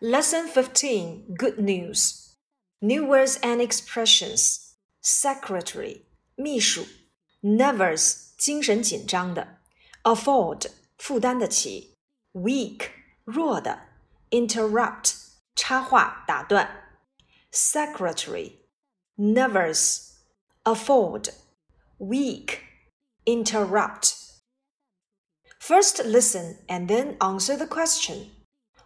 Lesson 15 Good News New words and expressions Secretary 秘书 Nervous 精神紧张的 Afford 负担得起 Weak 弱的 Interrupt 插话打断 Secretary Nervous Afford Weak Interrupt First listen and then answer the question.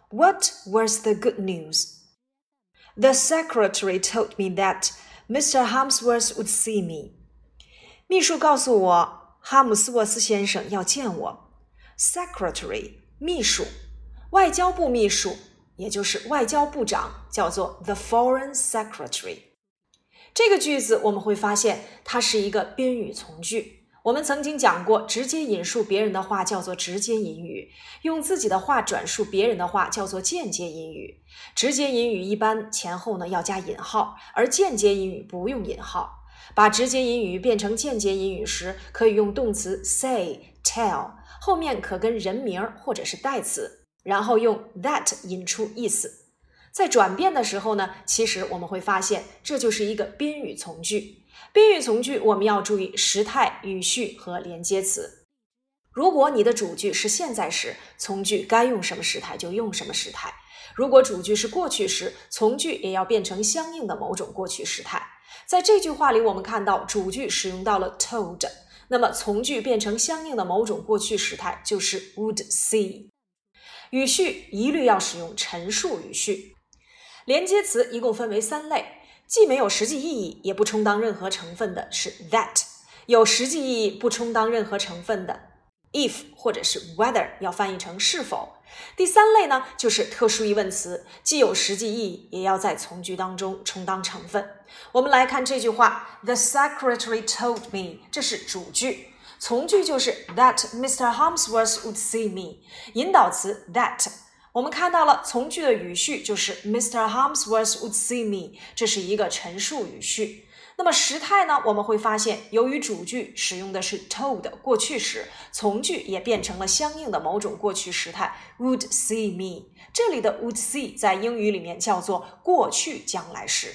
What was the good news? The secretary told me that Mr. Harmsworth would see me. 秘书告诉我，哈姆斯沃斯先生要见我。Secretary 秘书，外交部秘书，也就是外交部长，叫做 the Foreign Secretary。这个句子我们会发现，它是一个宾语从句。 我们曾经讲过，直接引述别人的话叫做直接引语，用自己的话转述别人的话叫做间接引语。直接引语一般前后呢要加引号，而间接引语不用引号。把直接引语变成间接引语时，可以用动词 say、tell，后面可跟人名或者是代词，然后用 that 引出意思。在转变的时候呢，其实我们会发现这就是一个宾语从句。宾语从句我们要注意时态、语序和连接词。如果你的主句是现在时，从句该用什么时态就用什么时态；如果主句是过去时，从句也要变成相应的某种过去时态。在这句话里，我们看到主句使用到了 told，那么从句变成相应的某种过去时态就是 would see。语序一律要使用陈述语序。连接词一共分为三类。既没有实际意义，也不充当任何成分的是 that；有实际意义，不充当任何成分的 if 或者是 whether，要翻译成是否。第三类呢，就是特殊疑问词，既有实际意义，也要在从句当中充当成分。我们来看这句话：The secretary told me，这是主句，从句就是 that Mr. Holmesworth would see me，引导词 that。我们看到了从句的语序就是 Mr. Harmsworth would see me，这是一个陈述语序。那么时态呢？我们会发现，由于主句使用的是 told 过去时，从句也变成了相应的某种过去时态 would see me。这里的 would see 在英语里面叫做过去将来时。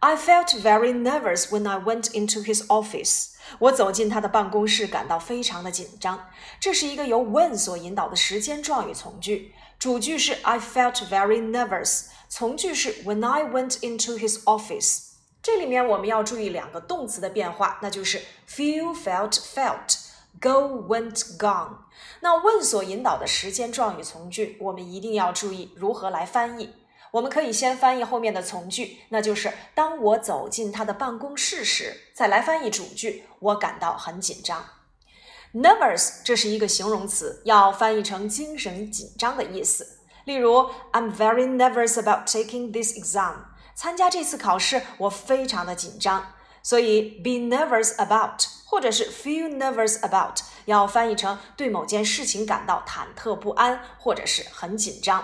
I felt very nervous when I went into his office. 我走进他的办公室，感到非常的紧张。这是一个由 when 所引导的时间状语从句，主句是 I felt very nervous，从句是 When I went into his office。这里面我们要注意两个动词的变化，那就是 feel、felt、felt，go、went、gone。那 when 所引导的时间状语从句，我们一定要注意如何来翻译。我们可以先翻译后面的从句，那就是当我走进他的办公室时，再来翻译主句。我感到很紧张。Nervous 这是一个形容词，要翻译成精神紧张的意思。例如，I'm very nervous about taking this exam。参加这次考试，我非常的紧张。所以，be nervous about 或者是 feel nervous about 要翻译成对某件事情感到忐忑不安，或者是很紧张。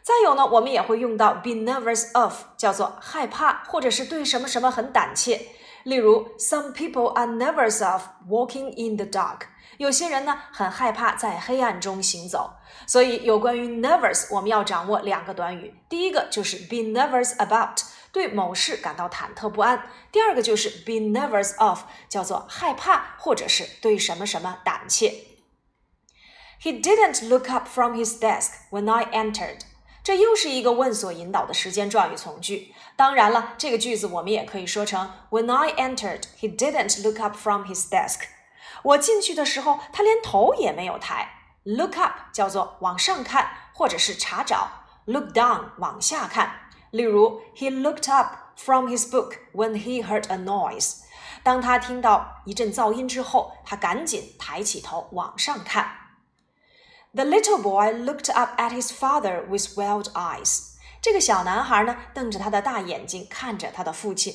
再有呢，我们也会用到 be nervous of，叫做害怕或者是对什么什么很胆怯。例如，some people are nervous of walking in the dark。有些人呢很害怕在黑暗中行走。所以，有关于 nervous，我们要掌握两个短语。第一个就是 be nervous about，对某事感到忐忑不安；第二个就是 be nervous of，叫做害怕或者是对什么什么胆怯。He didn't look up from his desk when I entered. 这又是一个问所引导的时间状语从句。当然了，这个句子我们也可以说成 When I entered, he didn't look up from his desk。我进去的时候，他连头也没有抬。Look up 叫做往上看，或者是查找。Look down 往下看。例如，He looked up from his book when he heard a noise。当他听到一阵噪音之后，他赶紧抬起头往上看。The little boy looked up at his father with wild eyes. 这个小男孩呢，瞪着他的大眼睛看着他的父亲。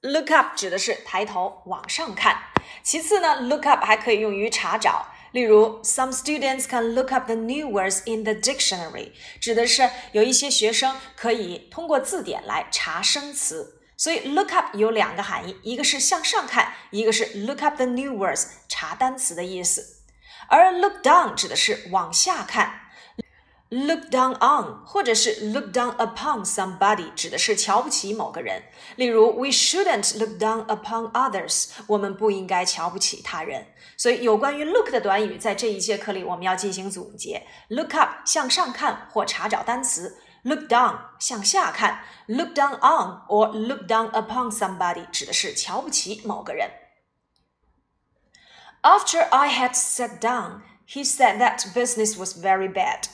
Look up 指的是抬头往上看。其次呢，look up 还可以用于查找。例如，Some students can look up the new words in the dictionary，指的是有一些学生可以通过字典来查生词。所以，look up 有两个含义，一个是向上看，一个是 look up the new words 查单词的意思。而 look down 指的是往下看。look down on，或者是 look down upon somebody，指的是瞧不起某个人。例如，We shouldn't look down upon others，我们不应该瞧不起他人。所以，有关于 look 的短语，在这一节课里我们要进行总结。Look up，向上看或查找单词；look down，向下看；look down on or look down upon somebody，指的是瞧不起某个人。After I had sat down, he said that business was very bad.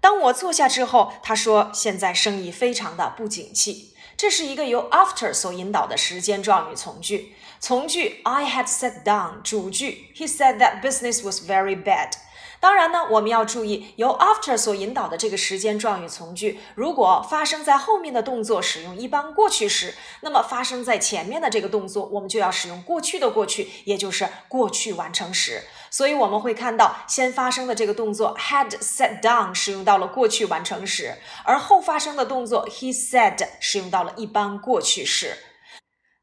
当我坐下之后，他说现在生意非常的不景气。这是一个由 after 所引导的时间状语从句。从句 I had sat down，主句 He said that business was very bad。 当然呢，我们要注意由 after 所引导的这个时间状语从句，如果发生在后面的动作使用一般过去时，那么发生在前面的这个动作，我们就要使用过去的过去，也就是过去完成时。所以我们会看到，先发生的这个动作 had sat down 使用到了过去完成时，而后发生的动作 he said 使用到了一般过去时。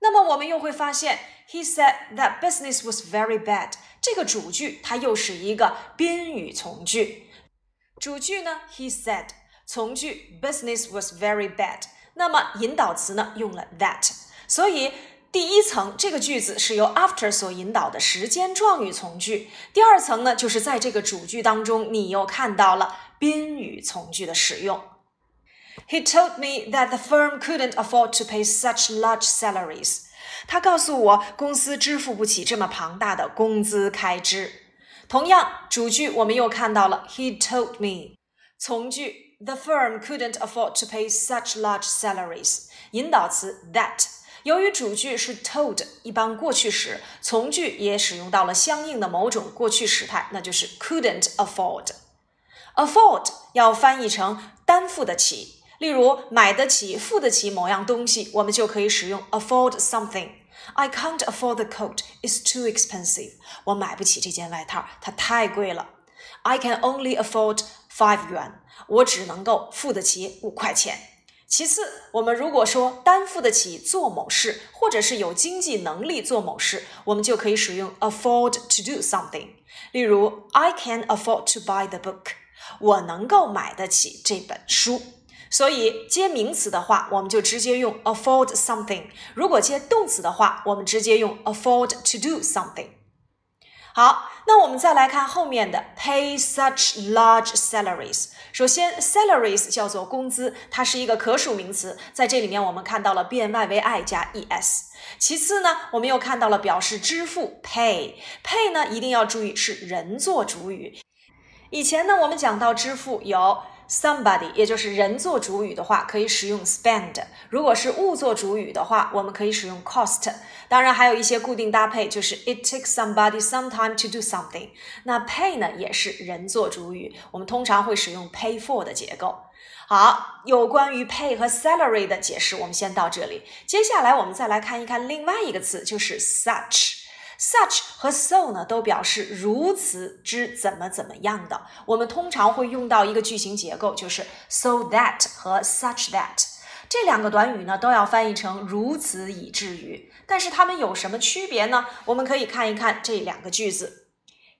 那么我们又会发现，he said that business was very bad。这个主句它又是一个宾语从句，主句呢，he said，从句，business was very bad。那么引导词呢，用了 that。所以第一层这个句子是由 after 所引导的时间状语从句，第二层呢，就是在这个主句当中，你又看到了宾语从句的使用。He told me that the firm couldn't afford to pay such large salaries. 他告诉我，公司支付不起这么庞大的工资开支。同样，主句我们又看到了，He told me。从句，The firm couldn't afford to pay such large salaries。引导词 that。由于主句是 told，一般过去时，从句也使用到了相应的某种过去时态，那就是 couldn't afford。afford 要翻译成担负得起。例如，买得起、付得起某样东西，我们就可以使用 afford something。I can't afford the coat; it's too expensive. 我买不起这件外套，它太贵了。I can only afford five yuan. 我只能够付得起五块钱。其次，我们如果说担负得起做某事，或者是有经济能力做某事，我们就可以使用 afford to do something。例如，I can afford to buy the book. 我能够买得起这本书。所以接名词的话，我们就直接用 afford something；如果接动词的话，我们直接用 afford to do something。好，那我们再来看后面的 pay such large salaries。首先，salaries 叫做工资，它是一个可数名词，在这里面我们看到了变 y 为 i 加 es。其次呢，我们又看到了表示支付 pay，pay 呢一定要注意是人做主语。以前呢，我们讲到支付有。somebody，也就是人做主语的话，可以使用 spend；如果是物做主语的话，我们可以使用 cost。当然，还有一些固定搭配，就是 it takes somebody some time to do something。那 pay 呢，也是人做主语，我们通常会使用 pay for 的结构。好，有关于 pay 和 salary 的解释，我们先到这里。接下来，我们再来看一看另外一个词，就是 such。Such 和 so 呢，都表示如此之怎么怎么样的。我们通常会用到一个句型结构，就是 so that 和 such that 这两个短语呢，都要翻译成如此以至于。但是它们有什么区别呢？我们可以看一看这两个句子。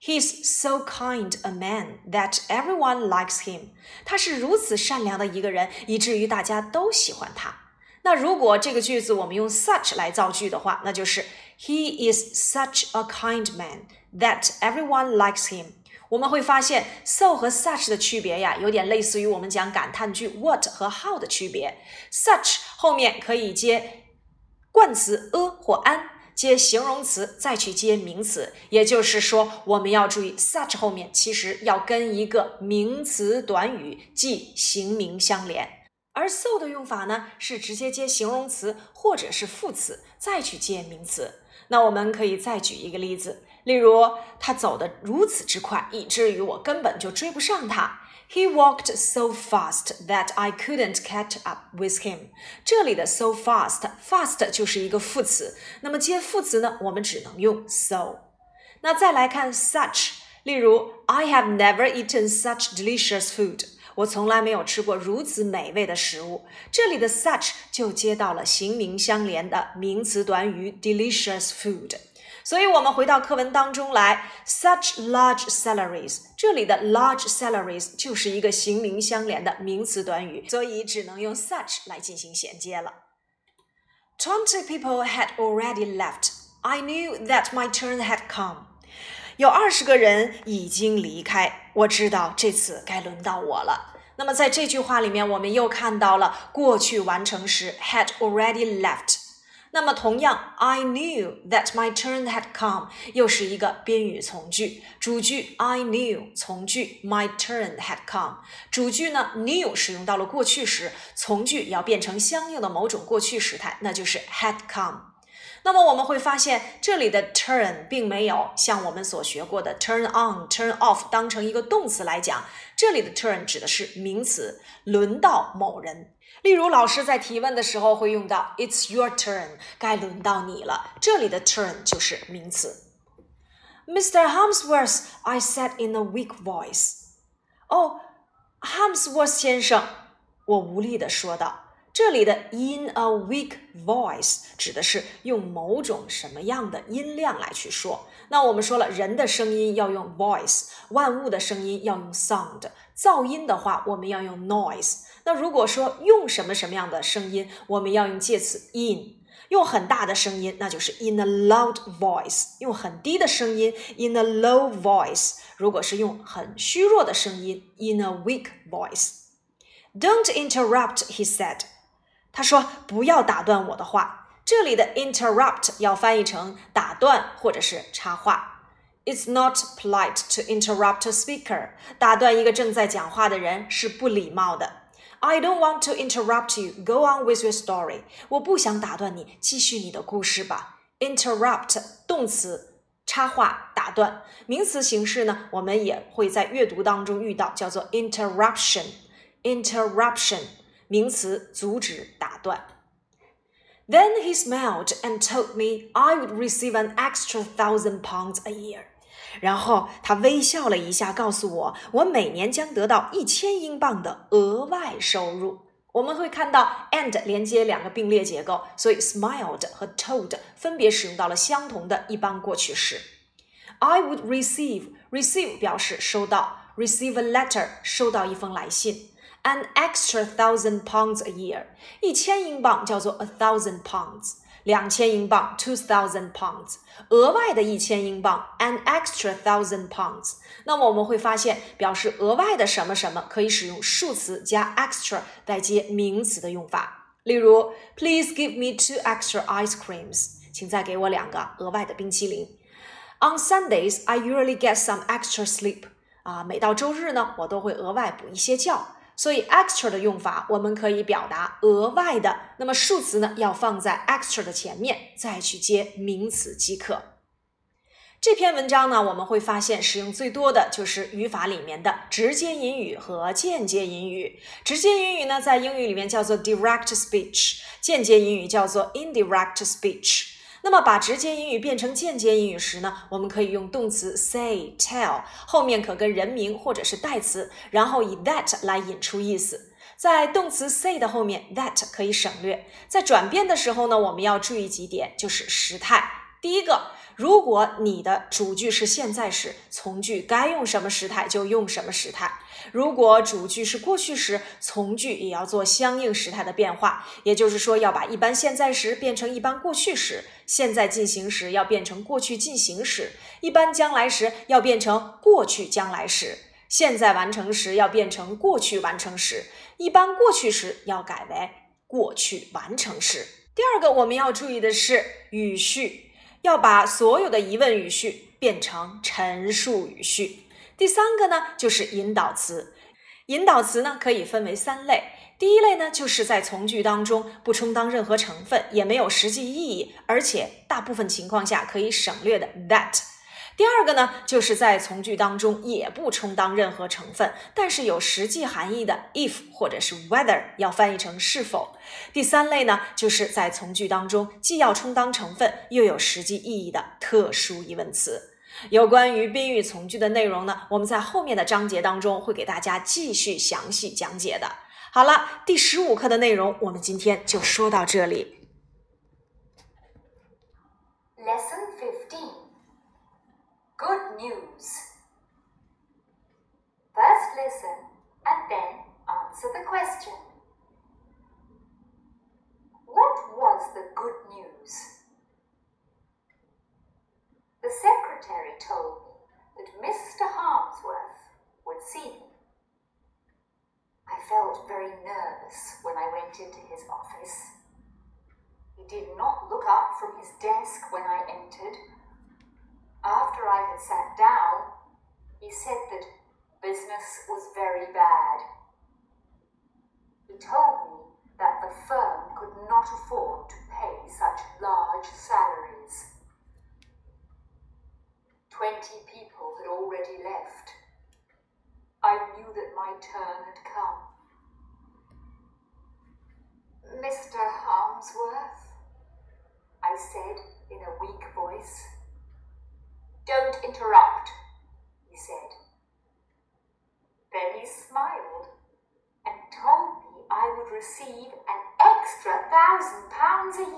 He's so kind a man that everyone likes him。他是如此善良的一个人，以至于大家都喜欢他。那如果这个句子我们用 such 来造句的话，那就是 He is such a kind man that everyone likes him。我们会发现 so 和 such 的区别呀，有点类似于我们讲感叹句 what 和 how 的区别。such 后面可以接冠词 a 或 an，接形容词再去接名词。也就是说，我们要注意 such 后面其实要跟一个名词短语即形名相连。而 so 的用法呢，是直接接形容词或者是副词，再去接名词。那我们可以再举一个例子，例如他走得如此之快，以至于我根本就追不上他。He walked so fast that I couldn't catch up with him。这里的 so fast，fast 就是一个副词，那么接副词呢，我们只能用 so。那再来看 such，例如 I have never eaten such delicious food。 我从来没有吃过如此美味的食物。这里的 such 就接到了形名相连的名词短语 delicious food。所以，我们回到课文当中来，such large salaries，这里的 large salaries 就是一个形名相连的名词短语，所以只能用 such 来进行衔接了。Twenty people had already left. I knew that my turn had come. 有二十个人已经离开，我知道这次该轮到我了。那么在这句话里面，我们又看到了过去完成时 had already left。那么，同样，I knew that my turn had come，又是一个宾语从句。主句 I knew，从句 my turn had come。主句呢，knew 使用到了过去时，从句要变成相应的某种过去时态，那就是 had come。那么我们会发现，这里的 turn 并没有像我们所学过的 turn on、turn off 当成一个动词来讲，这里的 turn 指的是名词，轮到某人。例如，老师在提问的时候会用到 "It's your turn"，该轮到你了。这里的 turn 就是名词。Mr. Hamsworth，I said in a weak voice。哦，Harmsworth 先生，我无力地说道。这里的 "in a weak voice" 指的是用某种什么样的音量来去说。那我们说了，人的声音要用 voice，万物的声音要用 sound，噪音的话我们要用 noise。那如果说用什么什么样的声音，我们要用介词 in。用很大的声音，那就是 in a loud voice；用很低的声音，in a low voice。如果是用很虚弱的声音，in a weak voice。Don't interrupt, he said。他说不要打断我的话。这里的 interrupt 要翻译成打断或者是插话。It's not polite to interrupt a speaker。打断一个正在讲话的人是不礼貌的。I don't want to interrupt you. Go on with your story. 我不想打断你，继续你的故事吧。Interrupt 动词，插话、打断。名词形式呢，我们也会在阅读当中遇到，叫做 interruption。Interruption 名词，阻止、打断。Then he smiled and told me I would receive an extra thousand pounds a year. 然后他微笑了一下，告诉我，我每年将得到一千英镑的额外收入。我们会看到 and 连接两个并列结构，所以 smiled 和 told 分别使用到了相同的一般过去式。I would receive receive 表示收到，receive a letter 收到一封来信 ，an extra thousand pounds a year 一千英镑叫做 a thousand pounds。两千英镑，two thousand pounds，额外的一千英镑，an extra thousand pounds。那么我们会发现，表示额外的什么什么，可以使用数词加 extra 来接名词的用法。例如，Please give me two extra ice creams，请再给我两个额外的冰淇淋。On Sundays, I usually get some extra sleep。啊，每到周日呢，我都会额外补一些觉。 所以 extra 的用法，我们可以表达额外的。那么数词呢，要放在 extra 的前面，再去接名词即可。这篇文章呢，我们会发现使用最多的就是语法里面的直接引语和间接引语。直接引语呢，在英语里面叫做 direct speech，间接引语叫做 indirect speech。那么把直接英语变成间接英语时呢，我们可以用动词 say、tell，后面可跟人名或者是代词，然后以 that 来引出意思。在动词 say 的后面，that 可以省略。在转变的时候呢，我们要注意几点，就是时态。第一个。如果你的主句是现在时，从句该用什么时态就用什么时态。如果主句是过去时，从句也要做相应时态的变化。也就是说，要把一般现在时变成一般过去时，现在进行时要变成过去进行时，一般将来时要变成过去将来时，现在完成时要变成过去完成时，一般过去时要改为过去完成时。第二个我们要注意的是语序。要把所有的疑问语序变成陈述语序。第三个呢，就是引导词。引导词呢，可以分为三类。第一类呢，就是在从句当中不充当任何成分，也没有实际意义，而且大部分情况下可以省略的 that。第二个呢，就是在从句当中也不充当任何成分，但是有实际含义的 if 或者是 whether 要翻译成是否。第三类呢，就是在从句当中既要充当成分又有实际意义的特殊疑问词。有关于宾语从句的内容呢，我们在后面的章节当中会给大家继续详细讲解的。好了，第十五课的内容我们今天就说到这里。Lesson.。News. First listen and then answer the question. What was the good news? The secretary told me that Mr. Harmsworth would see me. I felt very nervous when I went into his office. He did not look up from his desk when I entered. After I had sat down, he said that business was very bad. He told me that the firm could not afford to pay such large salaries. Twenty people had already left. I knew that my turn had come. Mr. Harmsworth, I said in a weak voice. Don't interrupt, he said. Then he smiled and told me I would receive an extra thousand pounds a